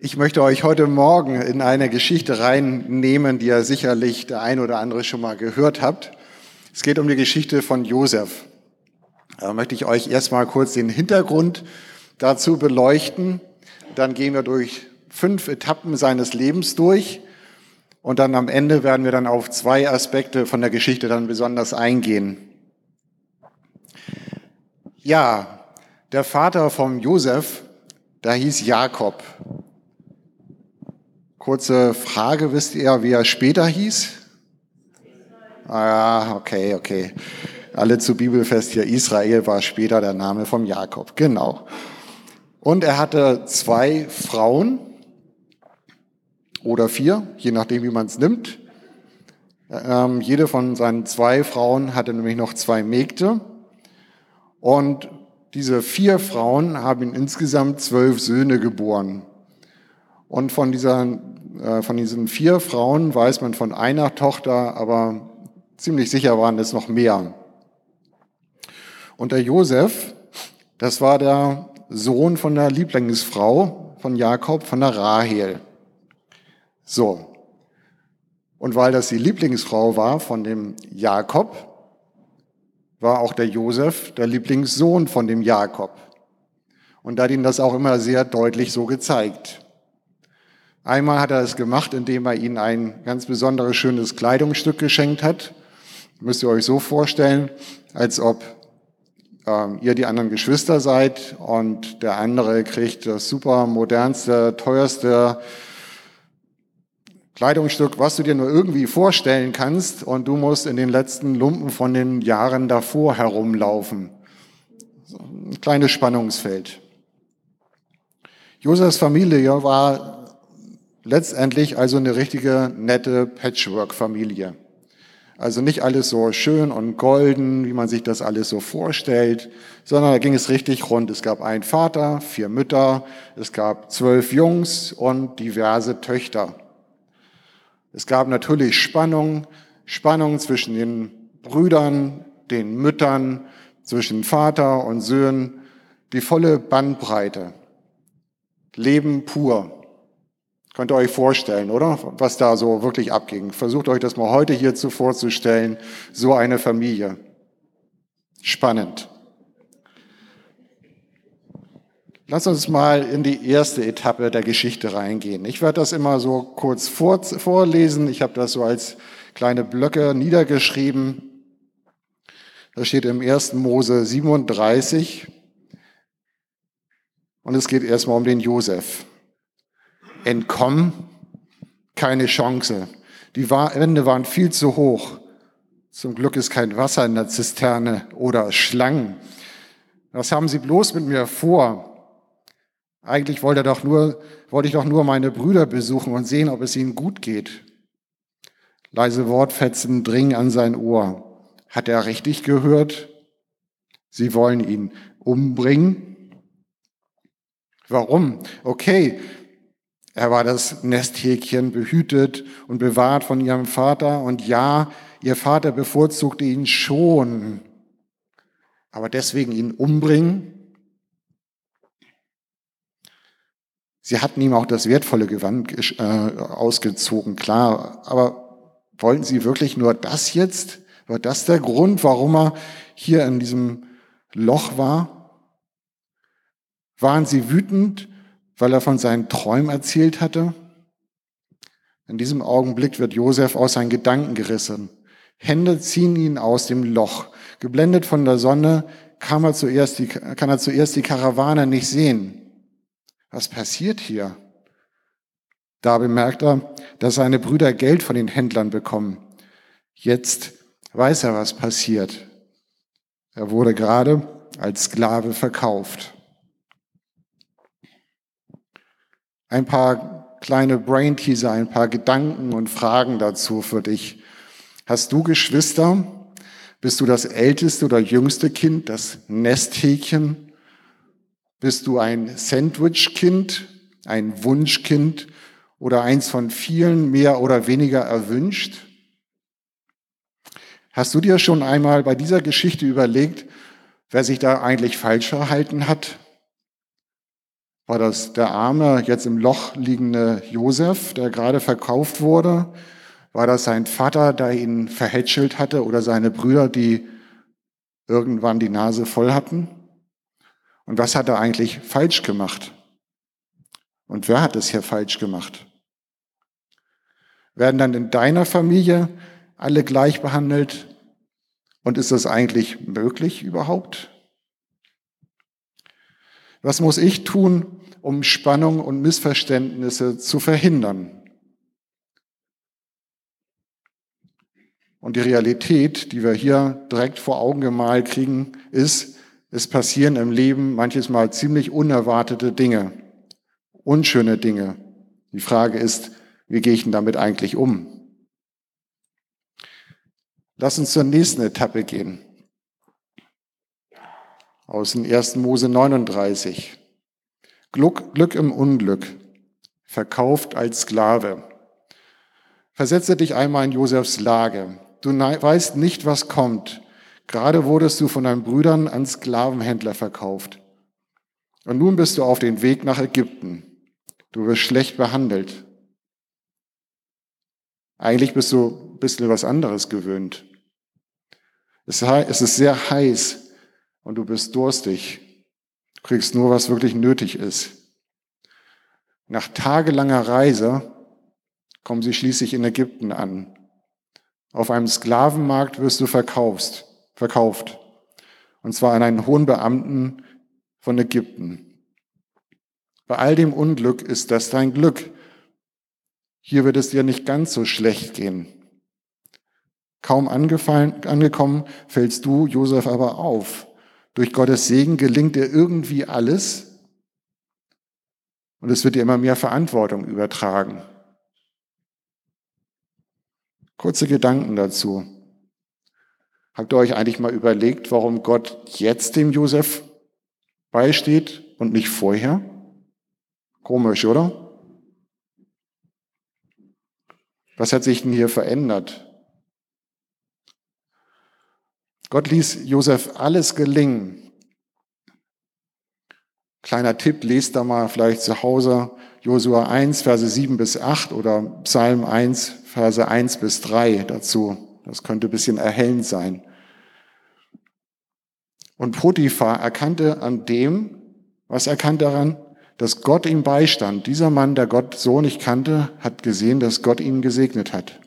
Ich möchte euch heute Morgen in eine Geschichte reinnehmen, die ihr sicherlich der ein oder andere schon mal gehört habt. Es geht um die Geschichte von Josef. Da möchte ich euch erstmal kurz den Hintergrund dazu beleuchten. Dann gehen wir durch fünf Etappen seines Lebens durch. Und dann am Ende werden wir dann auf zwei Aspekte von der Geschichte dann besonders eingehen. Ja, der Vater vom Josef, da hieß Jakob. Kurze Frage, wisst ihr, wie er später hieß? Ah, okay, okay. Alle zu Bibelfest hier. Israel war später der Name vom Jakob. Genau. Und er hatte zwei Frauen oder vier, je nachdem, wie man es nimmt. Ähm, jede von seinen zwei Frauen hatte nämlich noch zwei Mägde. Und diese vier Frauen haben insgesamt zwölf Söhne geboren. Und von, dieser, von diesen vier Frauen weiß man von einer Tochter, aber ziemlich sicher waren es noch mehr. Und der Josef, das war der Sohn von der Lieblingsfrau von Jakob, von der Rahel. So. Und weil das die Lieblingsfrau war von dem Jakob, war auch der Josef der Lieblingssohn von dem Jakob. Und da hat ihn das auch immer sehr deutlich so gezeigt. Einmal hat er es gemacht, indem er ihnen ein ganz besonderes schönes Kleidungsstück geschenkt hat. Müsst ihr euch so vorstellen, als ob ähm, ihr die anderen Geschwister seid und der andere kriegt das super modernste, teuerste Kleidungsstück, was du dir nur irgendwie vorstellen kannst und du musst in den letzten Lumpen von den Jahren davor herumlaufen. Ein kleines Spannungsfeld. Josefs Familie war letztendlich also eine richtige nette Patchwork-Familie. Also nicht alles so schön und golden, wie man sich das alles so vorstellt, sondern da ging es richtig rund. Es gab einen Vater, vier Mütter, es gab zwölf Jungs und diverse Töchter. Es gab natürlich Spannung, Spannung zwischen den Brüdern, den Müttern, zwischen Vater und Söhnen, die volle Bandbreite. Leben pur. Könnt ihr euch vorstellen, oder? Was da so wirklich abging. Versucht euch das mal heute hierzu vorzustellen. So eine Familie. Spannend. Lass uns mal in die erste Etappe der Geschichte reingehen. Ich werde das immer so kurz vor, vorlesen. Ich habe das so als kleine Blöcke niedergeschrieben. Das steht im 1. Mose 37. Und es geht erstmal um den Josef entkommen, keine Chance. Die Wände waren viel zu hoch. Zum Glück ist kein Wasser in der Zisterne oder Schlangen. Was haben Sie bloß mit mir vor? Eigentlich wollte, doch nur, wollte ich doch nur meine Brüder besuchen und sehen, ob es ihnen gut geht. Leise Wortfetzen dringen an sein Ohr. Hat er richtig gehört? Sie wollen ihn umbringen? Warum? Okay, er war das Nesthäkchen behütet und bewahrt von ihrem Vater. Und ja, ihr Vater bevorzugte ihn schon. Aber deswegen ihn umbringen? Sie hatten ihm auch das wertvolle Gewand äh, ausgezogen, klar. Aber wollten sie wirklich nur das jetzt? War das der Grund, warum er hier in diesem Loch war? Waren sie wütend, weil er von seinen Träumen erzählt hatte? In diesem Augenblick wird Josef aus seinen Gedanken gerissen. Hände ziehen ihn aus dem Loch. Geblendet von der Sonne kann er zuerst die, kann er zuerst die Karawane nicht sehen. Was passiert hier? Da bemerkt er, dass seine Brüder Geld von den Händlern bekommen. Jetzt weiß er, was passiert. Er wurde gerade als Sklave verkauft. Ein paar kleine Brain-Teaser, ein paar Gedanken und Fragen dazu für dich. Hast du Geschwister? Bist du das älteste oder jüngste Kind, das Nesthäkchen? Bist du ein Sandwich-Kind, ein Wunschkind oder eins von vielen mehr oder weniger erwünscht? Hast du dir schon einmal bei dieser Geschichte überlegt, wer sich da eigentlich falsch verhalten hat? War das der arme, jetzt im Loch liegende Josef, der gerade verkauft wurde? War das sein Vater, der ihn verhätschelt hatte oder seine Brüder, die irgendwann die Nase voll hatten? Und was hat er eigentlich falsch gemacht? Und wer hat es hier falsch gemacht? Werden dann in deiner Familie alle gleich behandelt? Und ist das eigentlich möglich überhaupt? Was muss ich tun, um Spannung und Missverständnisse zu verhindern? Und die Realität, die wir hier direkt vor Augen gemalt kriegen, ist, es passieren im Leben manches Mal ziemlich unerwartete Dinge, unschöne Dinge. Die Frage ist, wie gehe ich denn damit eigentlich um? Lass uns zur nächsten Etappe gehen aus dem 1. Mose 39. Glück, Glück im Unglück, verkauft als Sklave. Versetze dich einmal in Josefs Lage. Du weißt nicht, was kommt. Gerade wurdest du von deinen Brüdern an Sklavenhändler verkauft. Und nun bist du auf dem Weg nach Ägypten. Du wirst schlecht behandelt. Eigentlich bist du ein bisschen was anderes gewöhnt. Es ist sehr heiß und du bist durstig. Du kriegst nur, was wirklich nötig ist. Nach tagelanger Reise kommen sie schließlich in Ägypten an. Auf einem Sklavenmarkt wirst du verkaufst, verkauft. Und zwar an einen hohen Beamten von Ägypten. Bei all dem Unglück ist das dein Glück. Hier wird es dir nicht ganz so schlecht gehen. Kaum angekommen, fällst du Josef aber auf. Durch Gottes Segen gelingt dir irgendwie alles und es wird dir immer mehr Verantwortung übertragen. Kurze Gedanken dazu. Habt ihr euch eigentlich mal überlegt, warum Gott jetzt dem Josef beisteht und nicht vorher? Komisch, oder? Was hat sich denn hier verändert? Gott ließ Josef alles gelingen. Kleiner Tipp, lest da mal vielleicht zu Hause Josua 1, Verse 7 bis 8 oder Psalm 1, Verse 1 bis 3 dazu. Das könnte ein bisschen erhellend sein. Und Potiphar erkannte an dem, was erkannte daran, dass Gott ihm beistand. Dieser Mann, der Gott so nicht kannte, hat gesehen, dass Gott ihn gesegnet hat.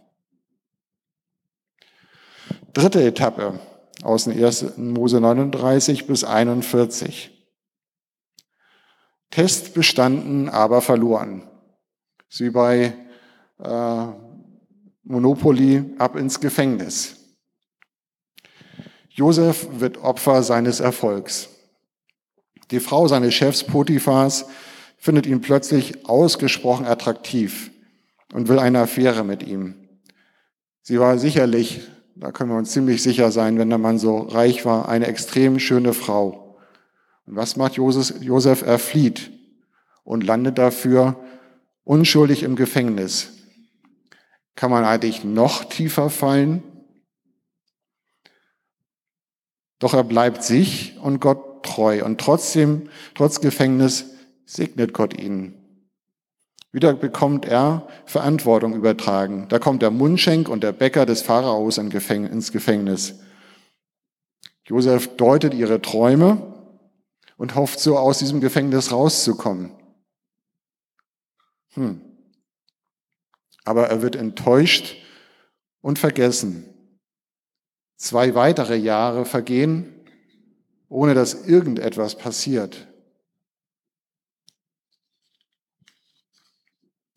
Dritte Etappe aus dem 1. Mose 39 bis 41. Test bestanden, aber verloren. Sie bei äh, Monopoly ab ins Gefängnis. Josef wird Opfer seines Erfolgs. Die Frau seines Chefs Potiphars findet ihn plötzlich ausgesprochen attraktiv und will eine Affäre mit ihm. Sie war sicherlich da können wir uns ziemlich sicher sein, wenn der Mann so reich war, eine extrem schöne Frau. Und was macht Josef? Er flieht und landet dafür unschuldig im Gefängnis. Kann man eigentlich noch tiefer fallen? Doch er bleibt sich und Gott treu und trotzdem, trotz Gefängnis, segnet Gott ihn. Wieder bekommt er Verantwortung übertragen. Da kommt der Mundschenk und der Bäcker des Pharaos ins Gefängnis. Josef deutet ihre Träume und hofft so aus diesem Gefängnis rauszukommen. Hm. Aber er wird enttäuscht und vergessen. Zwei weitere Jahre vergehen, ohne dass irgendetwas passiert.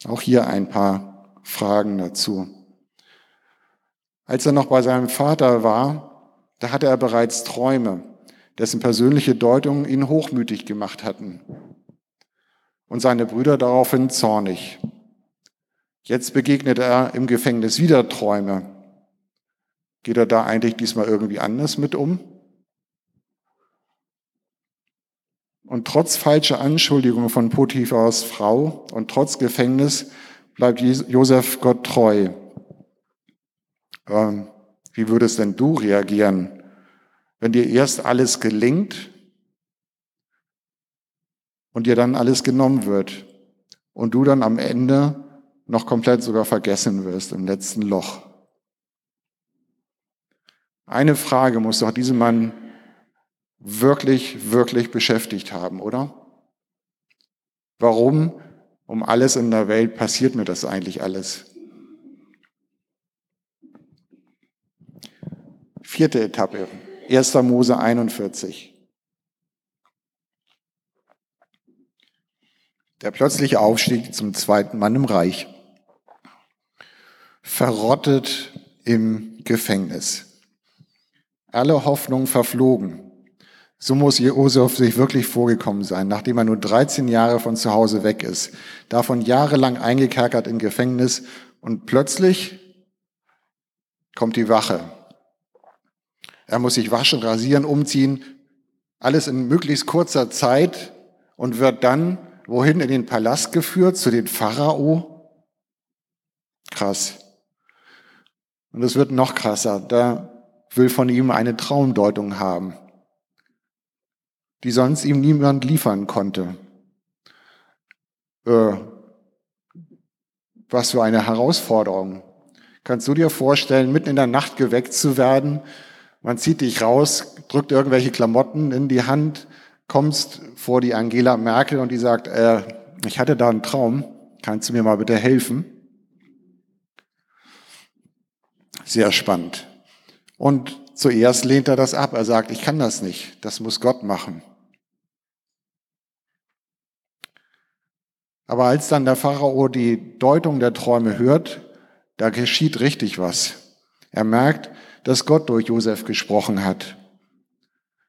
Auch hier ein paar Fragen dazu. Als er noch bei seinem Vater war, da hatte er bereits Träume, dessen persönliche Deutungen ihn hochmütig gemacht hatten. Und seine Brüder daraufhin zornig. Jetzt begegnet er im Gefängnis wieder Träume. Geht er da eigentlich diesmal irgendwie anders mit um? Und trotz falscher Anschuldigungen von Potiphars Frau und trotz Gefängnis bleibt Josef Gott treu. Ähm, wie würdest denn du reagieren, wenn dir erst alles gelingt und dir dann alles genommen wird und du dann am Ende noch komplett sogar vergessen wirst im letzten Loch. Eine Frage muss doch diesen Mann wirklich, wirklich beschäftigt haben, oder? Warum um alles in der Welt passiert mir das eigentlich alles? Vierte Etappe, 1. Mose 41. Der plötzliche Aufstieg zum zweiten Mann im Reich. Verrottet im Gefängnis. Alle Hoffnung verflogen. So muss Josef sich wirklich vorgekommen sein, nachdem er nur 13 Jahre von zu Hause weg ist, davon jahrelang eingekerkert im Gefängnis und plötzlich kommt die Wache. Er muss sich waschen, rasieren, umziehen, alles in möglichst kurzer Zeit und wird dann wohin in den Palast geführt, zu den Pharao. Krass. Und es wird noch krasser. Da will von ihm eine Traumdeutung haben die sonst ihm niemand liefern konnte. Äh, was für eine Herausforderung. Kannst du dir vorstellen, mitten in der Nacht geweckt zu werden? Man zieht dich raus, drückt irgendwelche Klamotten in die Hand, kommst vor die Angela Merkel und die sagt, äh, ich hatte da einen Traum, kannst du mir mal bitte helfen? Sehr spannend. Und zuerst lehnt er das ab. Er sagt, ich kann das nicht, das muss Gott machen. Aber als dann der Pharao die Deutung der Träume hört, da geschieht richtig was. Er merkt, dass Gott durch Josef gesprochen hat.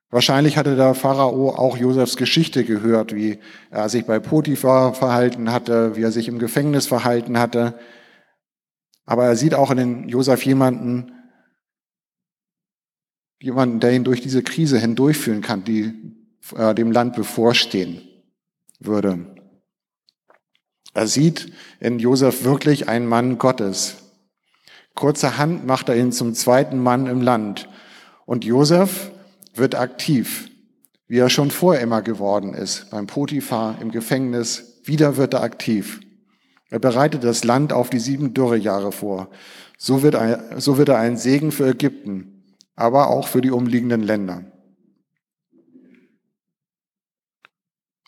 Wahrscheinlich hatte der Pharao auch Josefs Geschichte gehört, wie er sich bei Potiphar verhalten hatte, wie er sich im Gefängnis verhalten hatte. Aber er sieht auch in den Josef jemanden, jemanden, der ihn durch diese Krise hindurchführen kann, die äh, dem Land bevorstehen würde. Er sieht in Josef wirklich einen Mann Gottes. Kurzerhand macht er ihn zum zweiten Mann im Land. Und Josef wird aktiv, wie er schon vorher immer geworden ist, beim Potiphar im Gefängnis. Wieder wird er aktiv. Er bereitet das Land auf die sieben Dürrejahre vor. So wird, er, so wird er ein Segen für Ägypten, aber auch für die umliegenden Länder.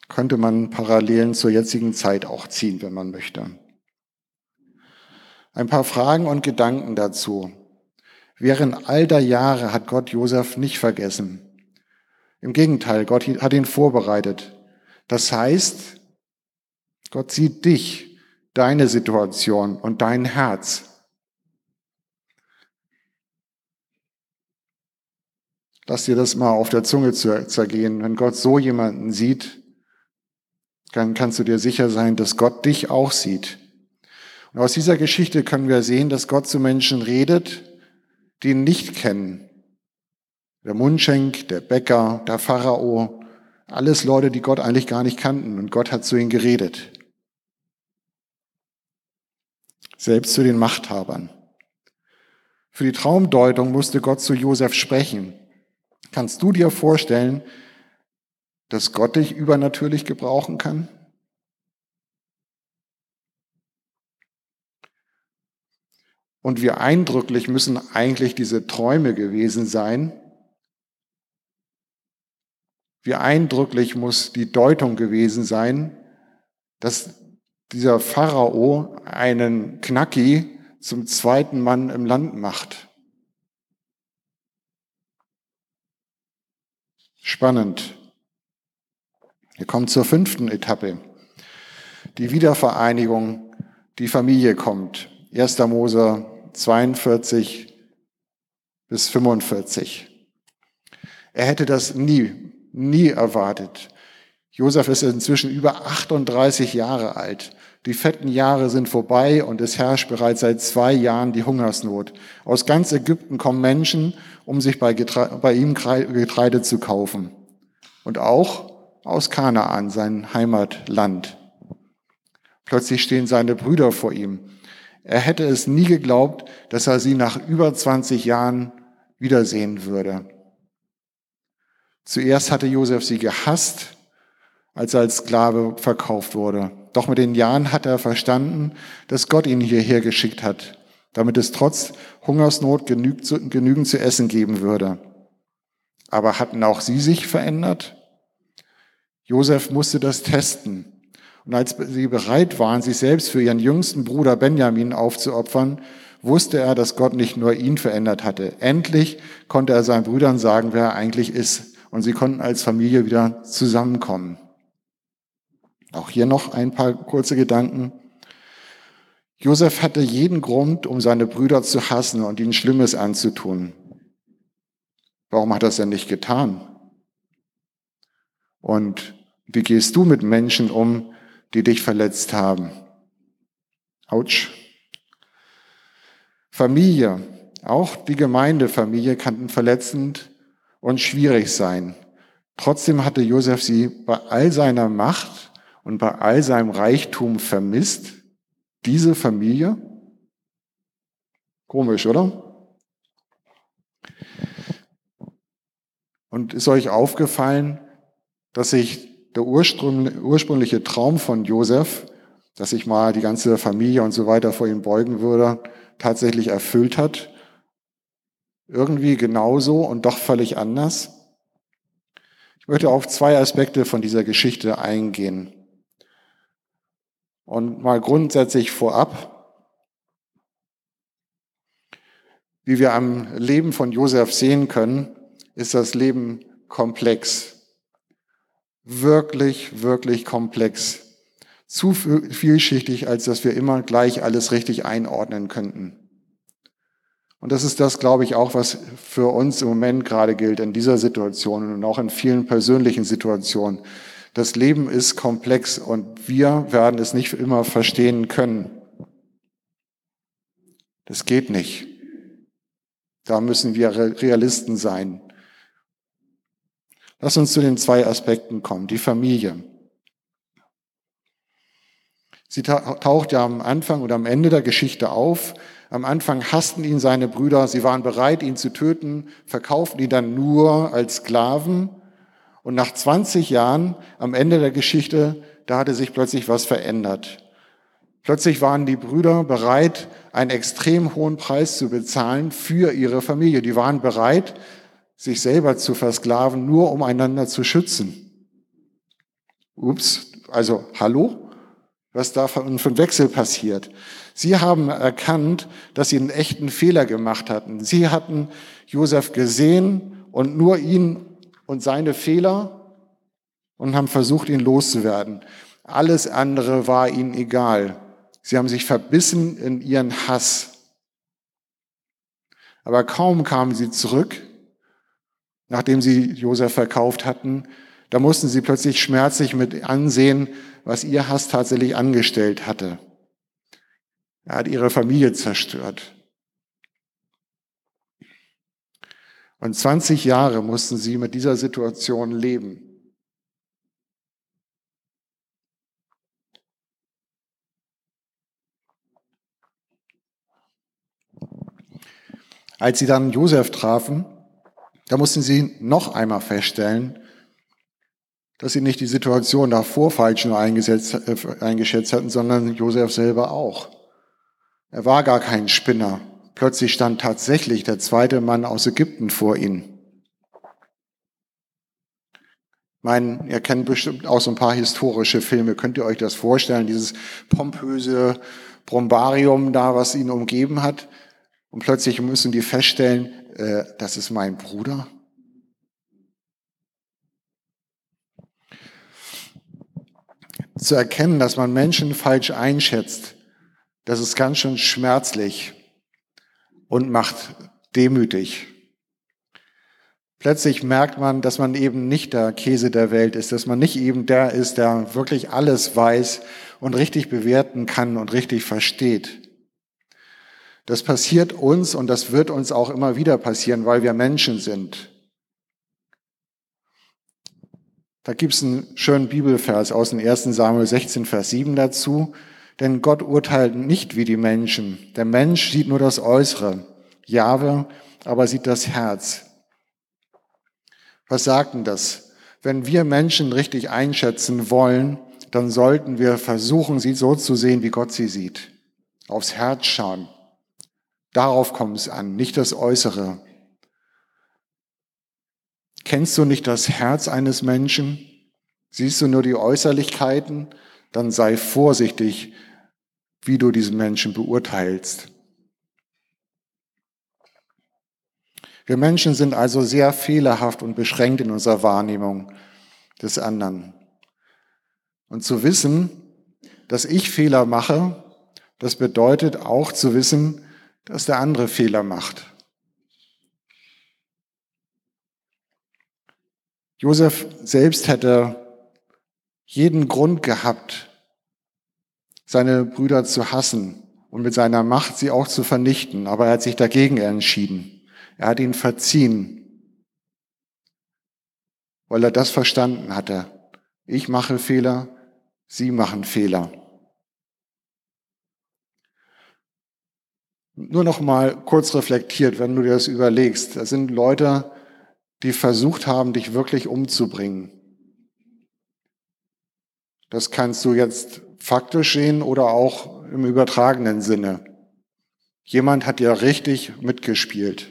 Könnte man Parallelen zur jetzigen Zeit auch ziehen, wenn man möchte. Ein paar Fragen und Gedanken dazu. Während all der Jahre hat Gott Josef nicht vergessen. Im Gegenteil, Gott hat ihn vorbereitet. Das heißt, Gott sieht dich, deine Situation und dein Herz. Lass dir das mal auf der Zunge zergehen. Wenn Gott so jemanden sieht, dann kannst du dir sicher sein, dass Gott dich auch sieht. Und aus dieser Geschichte können wir sehen, dass Gott zu Menschen redet, die ihn nicht kennen. Der Mundschenk, der Bäcker, der Pharao, alles Leute, die Gott eigentlich gar nicht kannten. Und Gott hat zu ihnen geredet. Selbst zu den Machthabern. Für die Traumdeutung musste Gott zu Josef sprechen. Kannst du dir vorstellen, dass Gott dich übernatürlich gebrauchen kann? Und wie eindrücklich müssen eigentlich diese Träume gewesen sein? Wie eindrücklich muss die Deutung gewesen sein, dass dieser Pharao einen Knacki zum zweiten Mann im Land macht? Spannend. Wir kommen zur fünften Etappe. Die Wiedervereinigung, die Familie kommt. 1. Mose 42 bis 45. Er hätte das nie, nie erwartet. Josef ist inzwischen über 38 Jahre alt. Die fetten Jahre sind vorbei und es herrscht bereits seit zwei Jahren die Hungersnot. Aus ganz Ägypten kommen Menschen, um sich bei, Getreide, bei ihm Getreide zu kaufen. Und auch aus Kanaan, sein Heimatland. Plötzlich stehen seine Brüder vor ihm. Er hätte es nie geglaubt, dass er sie nach über 20 Jahren wiedersehen würde. Zuerst hatte Josef sie gehasst, als er als Sklave verkauft wurde. Doch mit den Jahren hat er verstanden, dass Gott ihn hierher geschickt hat, damit es trotz Hungersnot genügend zu essen geben würde. Aber hatten auch sie sich verändert? Josef musste das testen. Und als sie bereit waren, sich selbst für ihren jüngsten Bruder Benjamin aufzuopfern, wusste er, dass Gott nicht nur ihn verändert hatte. Endlich konnte er seinen Brüdern sagen, wer er eigentlich ist. Und sie konnten als Familie wieder zusammenkommen. Auch hier noch ein paar kurze Gedanken. Josef hatte jeden Grund, um seine Brüder zu hassen und ihnen Schlimmes anzutun. Warum hat er es denn nicht getan? Und wie gehst du mit Menschen um, die dich verletzt haben? Autsch. Familie, auch die Gemeindefamilie kann verletzend und schwierig sein. Trotzdem hatte Josef sie bei all seiner Macht und bei all seinem Reichtum vermisst. Diese Familie? Komisch, oder? Und ist euch aufgefallen, dass sich der ursprüngliche Traum von Josef, dass sich mal die ganze Familie und so weiter vor ihm beugen würde, tatsächlich erfüllt hat? Irgendwie genauso und doch völlig anders? Ich möchte auf zwei Aspekte von dieser Geschichte eingehen. Und mal grundsätzlich vorab, wie wir am Leben von Josef sehen können, ist das Leben komplex. Wirklich, wirklich komplex. Zu vielschichtig, als dass wir immer gleich alles richtig einordnen könnten. Und das ist das, glaube ich, auch, was für uns im Moment gerade gilt in dieser Situation und auch in vielen persönlichen Situationen. Das Leben ist komplex und wir werden es nicht immer verstehen können. Das geht nicht. Da müssen wir Realisten sein. Lass uns zu den zwei Aspekten kommen. Die Familie. Sie taucht ja am Anfang oder am Ende der Geschichte auf. Am Anfang hassten ihn seine Brüder. Sie waren bereit, ihn zu töten, verkauften ihn dann nur als Sklaven. Und nach 20 Jahren, am Ende der Geschichte, da hatte sich plötzlich was verändert. Plötzlich waren die Brüder bereit, einen extrem hohen Preis zu bezahlen für ihre Familie. Die waren bereit, sich selber zu versklaven, nur um einander zu schützen. Ups, also hallo? Was da für ein Wechsel passiert? Sie haben erkannt, dass sie einen echten Fehler gemacht hatten. Sie hatten Josef gesehen und nur ihn und seine Fehler und haben versucht, ihn loszuwerden. Alles andere war ihnen egal. Sie haben sich verbissen in ihren Hass. Aber kaum kamen sie zurück, nachdem sie Josef verkauft hatten, da mussten sie plötzlich schmerzlich mit ansehen, was ihr Hass tatsächlich angestellt hatte. Er hat ihre Familie zerstört. Und 20 Jahre mussten sie mit dieser Situation leben. Als sie dann Josef trafen, da mussten sie noch einmal feststellen, dass sie nicht die Situation davor falsch nur äh, eingeschätzt hatten, sondern Josef selber auch. Er war gar kein Spinner. Plötzlich stand tatsächlich der zweite Mann aus Ägypten vor ihnen. Ich meine, ihr kennt bestimmt auch so ein paar historische Filme. Könnt ihr euch das vorstellen? Dieses pompöse Brombarium da, was ihn umgeben hat. Und plötzlich müssen die feststellen, äh, das ist mein Bruder. Zu erkennen, dass man Menschen falsch einschätzt, das ist ganz schön schmerzlich und macht demütig. Plötzlich merkt man, dass man eben nicht der Käse der Welt ist, dass man nicht eben der ist, der wirklich alles weiß und richtig bewerten kann und richtig versteht. Das passiert uns und das wird uns auch immer wieder passieren, weil wir Menschen sind. Da gibt es einen schönen Bibelvers aus dem 1. Samuel 16, Vers 7 dazu. Denn Gott urteilt nicht wie die Menschen. Der Mensch sieht nur das Äußere. Jahwe aber sieht das Herz. Was sagt denn das? wenn wir Menschen richtig einschätzen wollen, dann sollten wir versuchen, sie so zu sehen, wie Gott sie sieht. Aufs Herz schauen. Darauf kommt es an, nicht das Äußere. Kennst du nicht das Herz eines Menschen? Siehst du nur die Äußerlichkeiten? Dann sei vorsichtig, wie du diesen Menschen beurteilst. Wir Menschen sind also sehr fehlerhaft und beschränkt in unserer Wahrnehmung des anderen. Und zu wissen, dass ich Fehler mache, das bedeutet auch zu wissen, dass der andere Fehler macht. Josef selbst hätte jeden Grund gehabt, seine Brüder zu hassen und mit seiner Macht sie auch zu vernichten, aber er hat sich dagegen entschieden. Er hat ihn verziehen, weil er das verstanden hatte. Ich mache Fehler, Sie machen Fehler. Nur noch mal kurz reflektiert, wenn du dir das überlegst. Das sind Leute, die versucht haben, dich wirklich umzubringen. Das kannst du jetzt faktisch sehen oder auch im übertragenen Sinne. Jemand hat ja richtig mitgespielt.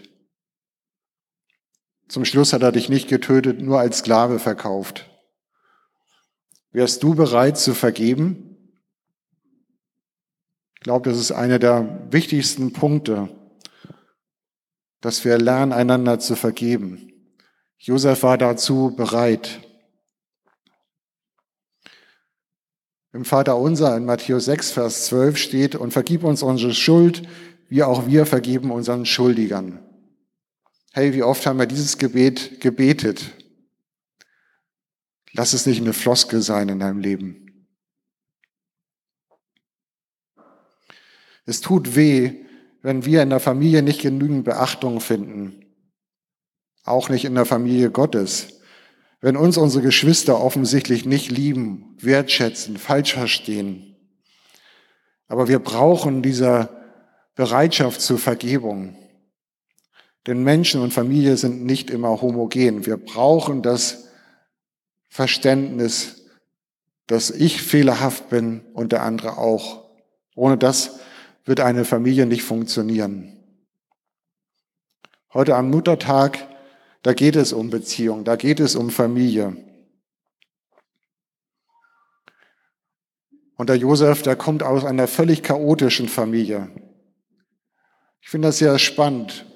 Zum Schluss hat er dich nicht getötet, nur als Sklave verkauft. Wärst du bereit zu vergeben? Ich glaube, das ist einer der wichtigsten Punkte, dass wir lernen, einander zu vergeben. Josef war dazu bereit. Im Vater unser in Matthäus 6, Vers 12 steht, und vergib uns unsere Schuld, wie auch wir vergeben unseren Schuldigern. Hey, wie oft haben wir dieses Gebet gebetet? Lass es nicht eine Floskel sein in deinem Leben. Es tut weh, wenn wir in der Familie nicht genügend Beachtung finden. Auch nicht in der Familie Gottes. Wenn uns unsere Geschwister offensichtlich nicht lieben, wertschätzen, falsch verstehen. Aber wir brauchen diese Bereitschaft zur Vergebung. Denn Menschen und Familie sind nicht immer homogen. Wir brauchen das Verständnis, dass ich fehlerhaft bin und der andere auch. Ohne das wird eine Familie nicht funktionieren. Heute am Muttertag, da geht es um Beziehung, da geht es um Familie. Und der Josef, der kommt aus einer völlig chaotischen Familie. Ich finde das sehr spannend.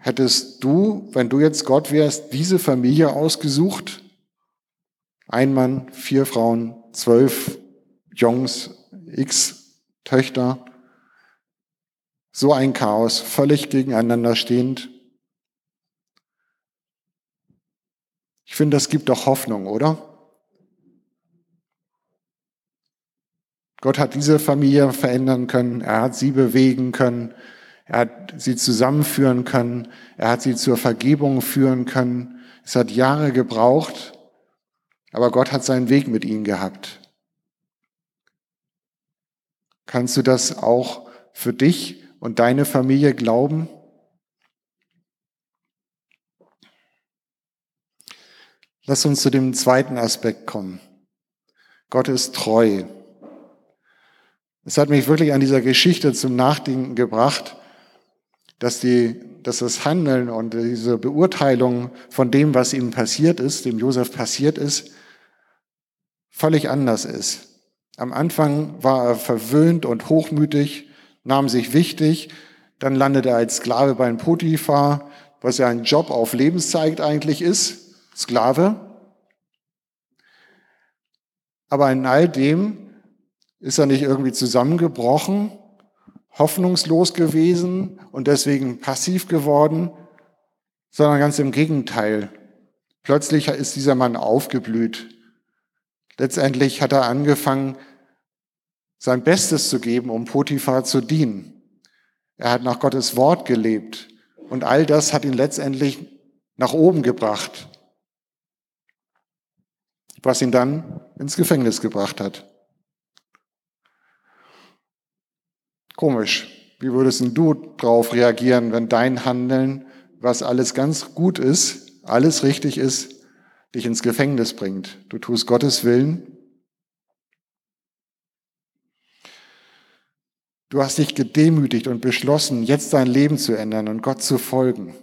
Hättest du, wenn du jetzt Gott wärst, diese Familie ausgesucht? Ein Mann, vier Frauen, zwölf Jungs, x Töchter. So ein Chaos, völlig gegeneinander stehend. Ich finde, das gibt doch Hoffnung, oder? Gott hat diese Familie verändern können, er hat sie bewegen können, er hat sie zusammenführen können. Er hat sie zur Vergebung führen können. Es hat Jahre gebraucht, aber Gott hat seinen Weg mit ihnen gehabt. Kannst du das auch für dich und deine Familie glauben? Lass uns zu dem zweiten Aspekt kommen. Gott ist treu. Es hat mich wirklich an dieser Geschichte zum Nachdenken gebracht dass, die, dass das Handeln und diese Beurteilung von dem, was ihm passiert ist, dem Josef passiert ist, völlig anders ist. Am Anfang war er verwöhnt und hochmütig, nahm sich wichtig, dann landet er als Sklave bei Potiphar, was ja ein Job auf Lebenszeit eigentlich ist, Sklave. Aber in all dem ist er nicht irgendwie zusammengebrochen, hoffnungslos gewesen und deswegen passiv geworden, sondern ganz im Gegenteil. Plötzlich ist dieser Mann aufgeblüht. Letztendlich hat er angefangen, sein Bestes zu geben, um Potiphar zu dienen. Er hat nach Gottes Wort gelebt und all das hat ihn letztendlich nach oben gebracht, was ihn dann ins Gefängnis gebracht hat. Komisch. Wie würdest du darauf reagieren, wenn dein Handeln, was alles ganz gut ist, alles richtig ist, dich ins Gefängnis bringt. Du tust Gottes Willen. Du hast dich gedemütigt und beschlossen, jetzt dein Leben zu ändern und Gott zu folgen.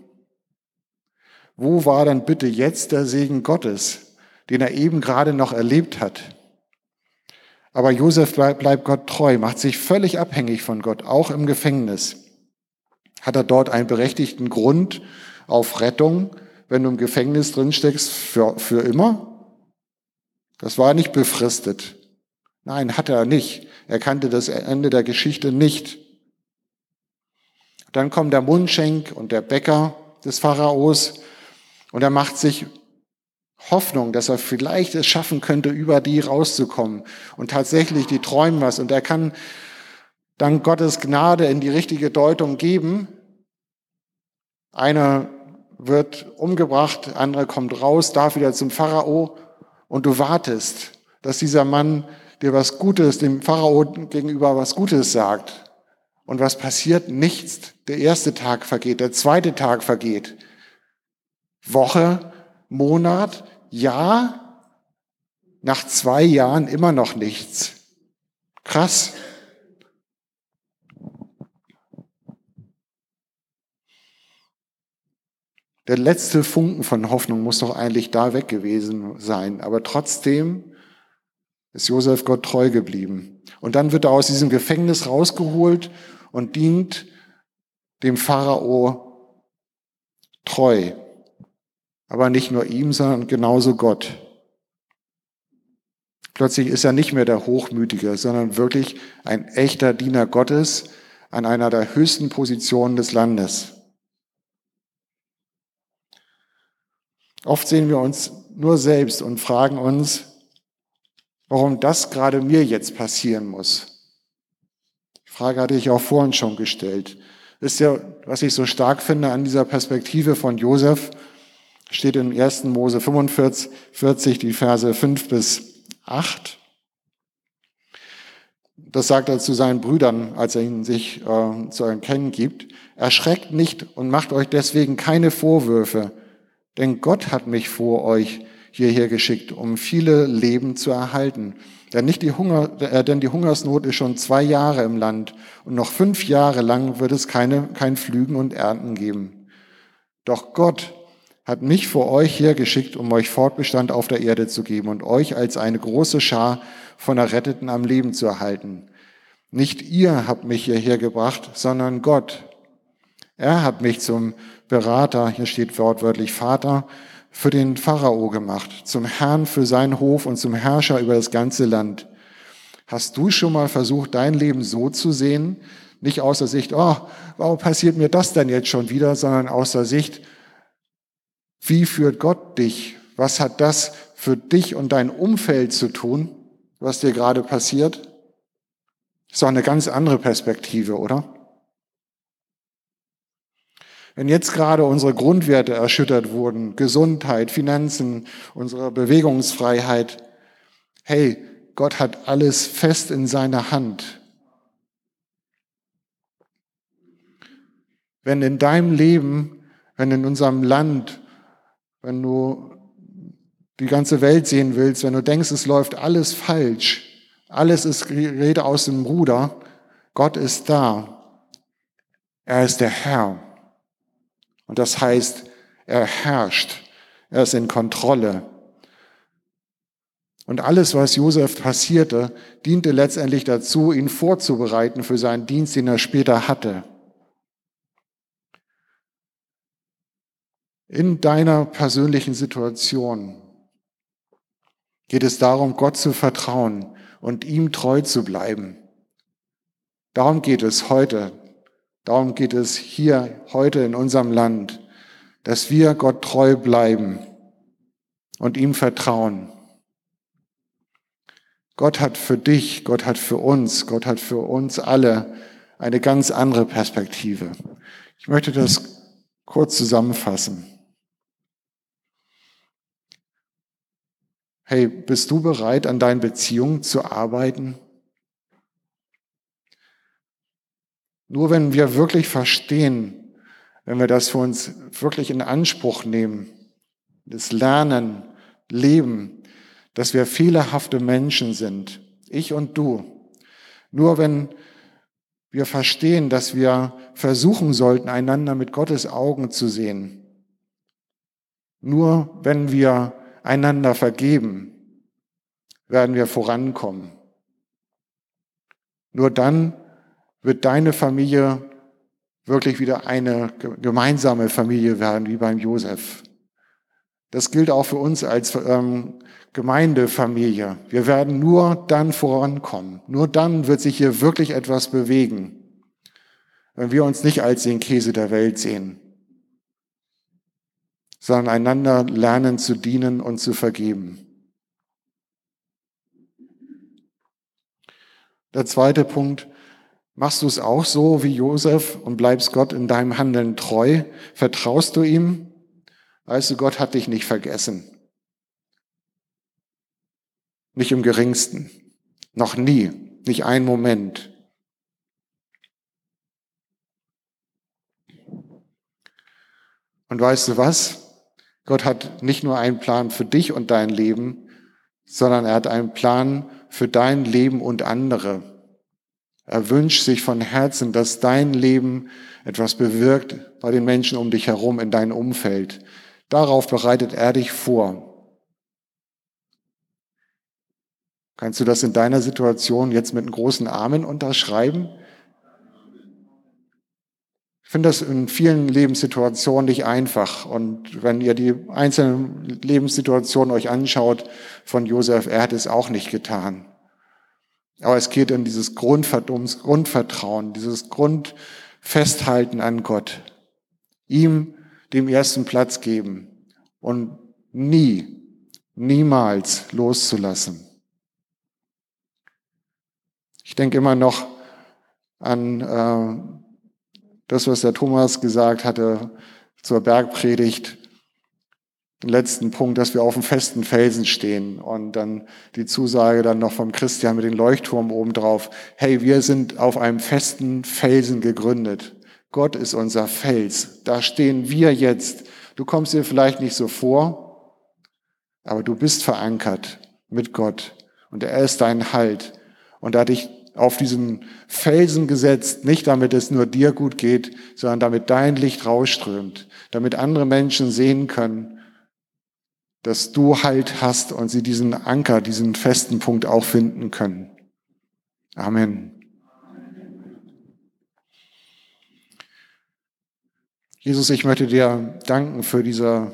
Wo war dann bitte jetzt der Segen Gottes, den er eben gerade noch erlebt hat? Aber Josef bleibt Gott treu, macht sich völlig abhängig von Gott, auch im Gefängnis. Hat er dort einen berechtigten Grund auf Rettung, wenn du im Gefängnis drin steckst, für, für immer? Das war nicht befristet. Nein, hat er nicht. Er kannte das Ende der Geschichte nicht. Dann kommt der Mundschenk und der Bäcker des Pharaos und er macht sich Hoffnung, dass er vielleicht es schaffen könnte, über die rauszukommen. Und tatsächlich, die träumen was. Und er kann dank Gottes Gnade in die richtige Deutung geben. Einer wird umgebracht, andere kommt raus, darf wieder zum Pharao. Und du wartest, dass dieser Mann dir was Gutes, dem Pharao gegenüber was Gutes sagt. Und was passiert? Nichts. Der erste Tag vergeht, der zweite Tag vergeht. Woche, Monat, Jahr, nach zwei Jahren immer noch nichts. Krass. Der letzte Funken von Hoffnung muss doch eigentlich da weg gewesen sein. Aber trotzdem ist Josef Gott treu geblieben. Und dann wird er aus diesem Gefängnis rausgeholt und dient dem Pharao treu. Aber nicht nur ihm, sondern genauso Gott. Plötzlich ist er nicht mehr der Hochmütige, sondern wirklich ein echter Diener Gottes an einer der höchsten Positionen des Landes. Oft sehen wir uns nur selbst und fragen uns, warum das gerade mir jetzt passieren muss. Die Frage hatte ich auch vorhin schon gestellt. Ist ja, was ich so stark finde an dieser Perspektive von Josef, steht in 1. Mose 45, 40, die Verse 5 bis 8. Das sagt er zu seinen Brüdern, als er ihnen sich äh, zu erkennen gibt. Erschreckt nicht und macht euch deswegen keine Vorwürfe, denn Gott hat mich vor euch hierher geschickt, um viele Leben zu erhalten. Denn, nicht die Hunger, äh, denn die Hungersnot ist schon zwei Jahre im Land und noch fünf Jahre lang wird es keine, kein Flügen und Ernten geben. Doch Gott hat mich vor euch hergeschickt, um euch Fortbestand auf der Erde zu geben und euch als eine große Schar von Erretteten am Leben zu erhalten. Nicht ihr habt mich hierher gebracht, sondern Gott. Er hat mich zum Berater, hier steht wortwörtlich Vater, für den Pharao gemacht, zum Herrn für seinen Hof und zum Herrscher über das ganze Land. Hast du schon mal versucht, dein Leben so zu sehen? Nicht aus der Sicht, oh, warum passiert mir das denn jetzt schon wieder, sondern aus der Sicht, wie führt Gott dich? Was hat das für dich und dein Umfeld zu tun, was dir gerade passiert? Ist doch eine ganz andere Perspektive, oder? Wenn jetzt gerade unsere Grundwerte erschüttert wurden, Gesundheit, Finanzen, unsere Bewegungsfreiheit, hey, Gott hat alles fest in seiner Hand. Wenn in deinem Leben, wenn in unserem Land wenn du die ganze Welt sehen willst, wenn du denkst, es läuft alles falsch, alles ist Rede aus dem Ruder, Gott ist da. Er ist der Herr. Und das heißt, er herrscht. Er ist in Kontrolle. Und alles, was Josef passierte, diente letztendlich dazu, ihn vorzubereiten für seinen Dienst, den er später hatte. In deiner persönlichen Situation geht es darum, Gott zu vertrauen und ihm treu zu bleiben. Darum geht es heute. Darum geht es hier heute in unserem Land, dass wir Gott treu bleiben und ihm vertrauen. Gott hat für dich, Gott hat für uns, Gott hat für uns alle eine ganz andere Perspektive. Ich möchte das kurz zusammenfassen. Hey, bist du bereit, an deinen Beziehungen zu arbeiten? Nur wenn wir wirklich verstehen, wenn wir das für uns wirklich in Anspruch nehmen, das Lernen, Leben, dass wir fehlerhafte Menschen sind, ich und du. Nur wenn wir verstehen, dass wir versuchen sollten, einander mit Gottes Augen zu sehen, nur wenn wir einander vergeben, werden wir vorankommen. Nur dann wird deine Familie wirklich wieder eine gemeinsame Familie werden, wie beim Josef. Das gilt auch für uns als ähm, Gemeindefamilie. Wir werden nur dann vorankommen. Nur dann wird sich hier wirklich etwas bewegen, wenn wir uns nicht als den Käse der Welt sehen, sondern einander lernen zu dienen und zu vergeben. Der zweite Punkt, machst du es auch so wie Josef und bleibst Gott in deinem Handeln treu? Vertraust du ihm? Weißt du, Gott hat dich nicht vergessen. Nicht im geringsten. Noch nie. Nicht einen Moment. Und weißt du was? Gott hat nicht nur einen Plan für dich und dein Leben, sondern er hat einen Plan für dein Leben und andere. Er wünscht sich von Herzen, dass dein Leben etwas bewirkt bei den Menschen um dich herum in deinem Umfeld. Darauf bereitet er dich vor. Kannst du das in deiner Situation jetzt mit einem großen Amen unterschreiben? Ich finde das in vielen Lebenssituationen nicht einfach. Und wenn ihr die einzelnen Lebenssituationen euch anschaut von Josef, er hat es auch nicht getan. Aber es geht in dieses Grundvertrauen, dieses Grundfesthalten an Gott. Ihm dem ersten Platz geben und nie, niemals loszulassen. Ich denke immer noch an äh, das, was der Thomas gesagt hatte zur Bergpredigt, den letzten Punkt, dass wir auf dem festen Felsen stehen und dann die Zusage dann noch vom Christian mit dem Leuchtturm oben drauf. Hey, wir sind auf einem festen Felsen gegründet. Gott ist unser Fels. Da stehen wir jetzt. Du kommst dir vielleicht nicht so vor, aber du bist verankert mit Gott und er ist dein Halt. Und er hat dich auf diesen Felsen gesetzt, nicht damit es nur dir gut geht, sondern damit dein Licht rausströmt, damit andere Menschen sehen können, dass du Halt hast und sie diesen Anker, diesen festen Punkt auch finden können. Amen. Jesus, ich möchte dir danken für diese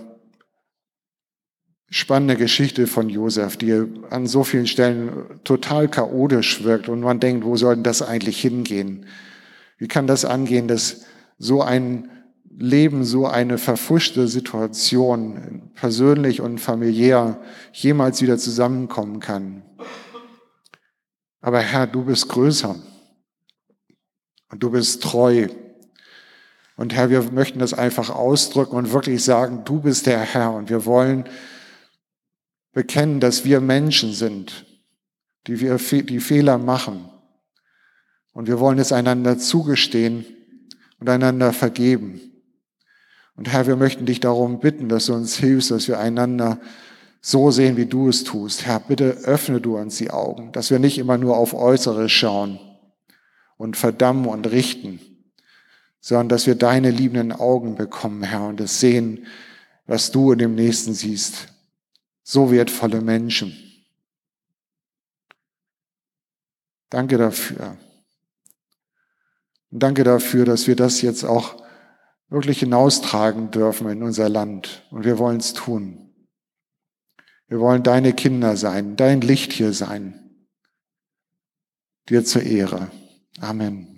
spannende Geschichte von Josef, die an so vielen Stellen total chaotisch wirkt und man denkt, wo soll denn das eigentlich hingehen? Wie kann das angehen, dass so ein Leben, so eine verfuschte Situation, persönlich und familiär, jemals wieder zusammenkommen kann? Aber Herr, du bist größer und du bist treu. Und Herr, wir möchten das einfach ausdrücken und wirklich sagen, du bist der Herr und wir wollen bekennen, dass wir Menschen sind, die wir die Fehler machen. Und wir wollen es einander zugestehen und einander vergeben. Und Herr, wir möchten dich darum bitten, dass du uns hilfst, dass wir einander so sehen, wie du es tust. Herr, bitte öffne du uns die Augen, dass wir nicht immer nur auf Äußeres schauen und verdammen und richten, sondern dass wir deine liebenden Augen bekommen, Herr, und es sehen, was du in dem Nächsten siehst so wertvolle Menschen. Danke dafür. Und danke dafür, dass wir das jetzt auch wirklich hinaustragen dürfen in unser Land. Und wir wollen es tun. Wir wollen deine Kinder sein, dein Licht hier sein. Dir zur Ehre. Amen.